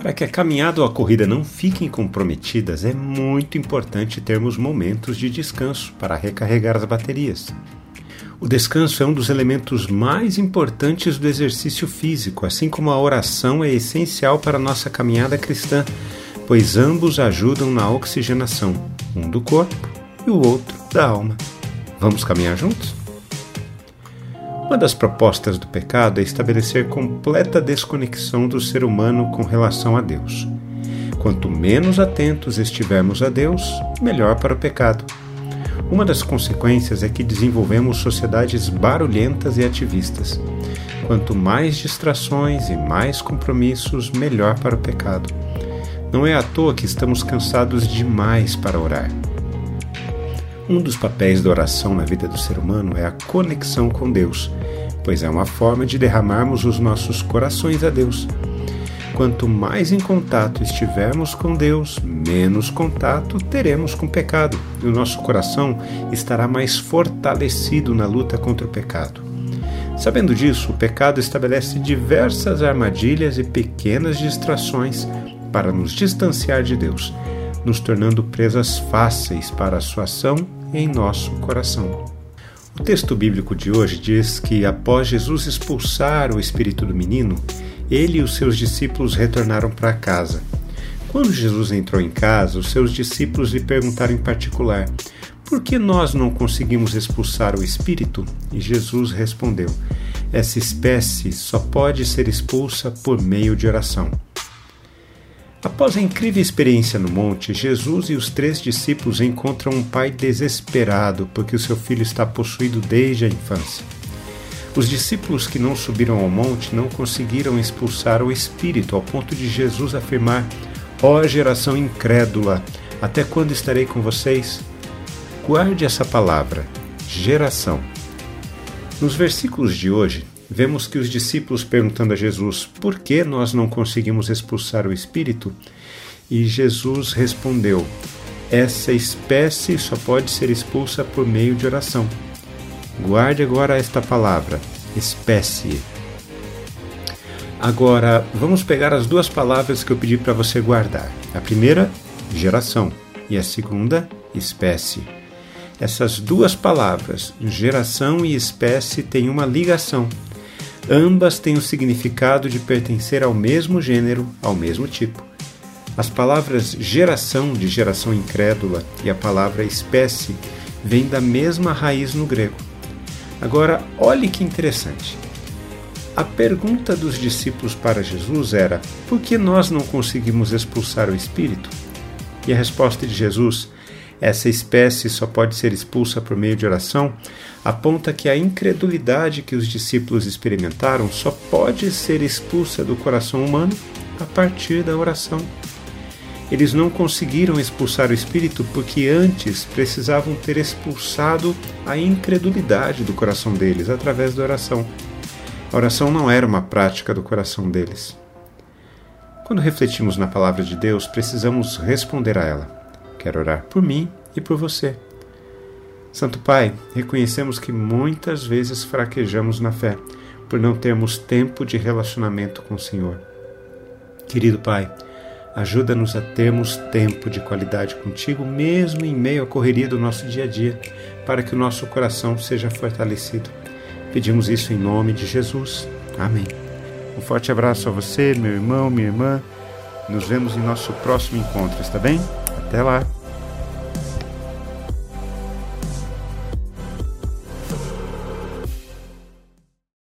Para que a caminhada ou a corrida não fiquem comprometidas, é muito importante termos momentos de descanso para recarregar as baterias. O descanso é um dos elementos mais importantes do exercício físico, assim como a oração é essencial para a nossa caminhada cristã, pois ambos ajudam na oxigenação, um do corpo e o outro da alma. Vamos caminhar juntos? Uma das propostas do pecado é estabelecer completa desconexão do ser humano com relação a Deus. Quanto menos atentos estivermos a Deus, melhor para o pecado. Uma das consequências é que desenvolvemos sociedades barulhentas e ativistas. Quanto mais distrações e mais compromissos, melhor para o pecado. Não é à toa que estamos cansados demais para orar. Um dos papéis da oração na vida do ser humano é a conexão com Deus, pois é uma forma de derramarmos os nossos corações a Deus. Quanto mais em contato estivermos com Deus, menos contato teremos com o pecado, e o nosso coração estará mais fortalecido na luta contra o pecado. Sabendo disso, o pecado estabelece diversas armadilhas e pequenas distrações para nos distanciar de Deus, nos tornando presas fáceis para a sua ação em nosso coração. O texto bíblico de hoje diz que, após Jesus expulsar o espírito do menino, ele e os seus discípulos retornaram para casa. Quando Jesus entrou em casa, os seus discípulos lhe perguntaram em particular: Por que nós não conseguimos expulsar o espírito? E Jesus respondeu: Essa espécie só pode ser expulsa por meio de oração. Após a incrível experiência no monte, Jesus e os três discípulos encontram um pai desesperado porque o seu filho está possuído desde a infância. Os discípulos que não subiram ao monte não conseguiram expulsar o espírito, ao ponto de Jesus afirmar: Ó oh, geração incrédula, até quando estarei com vocês? Guarde essa palavra, geração. Nos versículos de hoje, vemos que os discípulos perguntando a Jesus por que nós não conseguimos expulsar o espírito, e Jesus respondeu: Essa espécie só pode ser expulsa por meio de oração. Guarde agora esta palavra, espécie. Agora, vamos pegar as duas palavras que eu pedi para você guardar. A primeira, geração, e a segunda, espécie. Essas duas palavras, geração e espécie, têm uma ligação Ambas têm o significado de pertencer ao mesmo gênero, ao mesmo tipo. As palavras geração, de geração incrédula, e a palavra espécie vêm da mesma raiz no grego. Agora, olhe que interessante. A pergunta dos discípulos para Jesus era: por que nós não conseguimos expulsar o espírito? E a resposta de Jesus essa espécie só pode ser expulsa por meio de oração, aponta que a incredulidade que os discípulos experimentaram só pode ser expulsa do coração humano a partir da oração. Eles não conseguiram expulsar o espírito porque antes precisavam ter expulsado a incredulidade do coração deles através da oração. A oração não era uma prática do coração deles. Quando refletimos na palavra de Deus, precisamos responder a ela. Quero orar por mim e por você. Santo Pai, reconhecemos que muitas vezes fraquejamos na fé por não termos tempo de relacionamento com o Senhor. Querido Pai, ajuda-nos a termos tempo de qualidade contigo, mesmo em meio à correria do nosso dia a dia, para que o nosso coração seja fortalecido. Pedimos isso em nome de Jesus. Amém. Um forte abraço a você, meu irmão, minha irmã. Nos vemos em nosso próximo encontro, está bem? Até lá!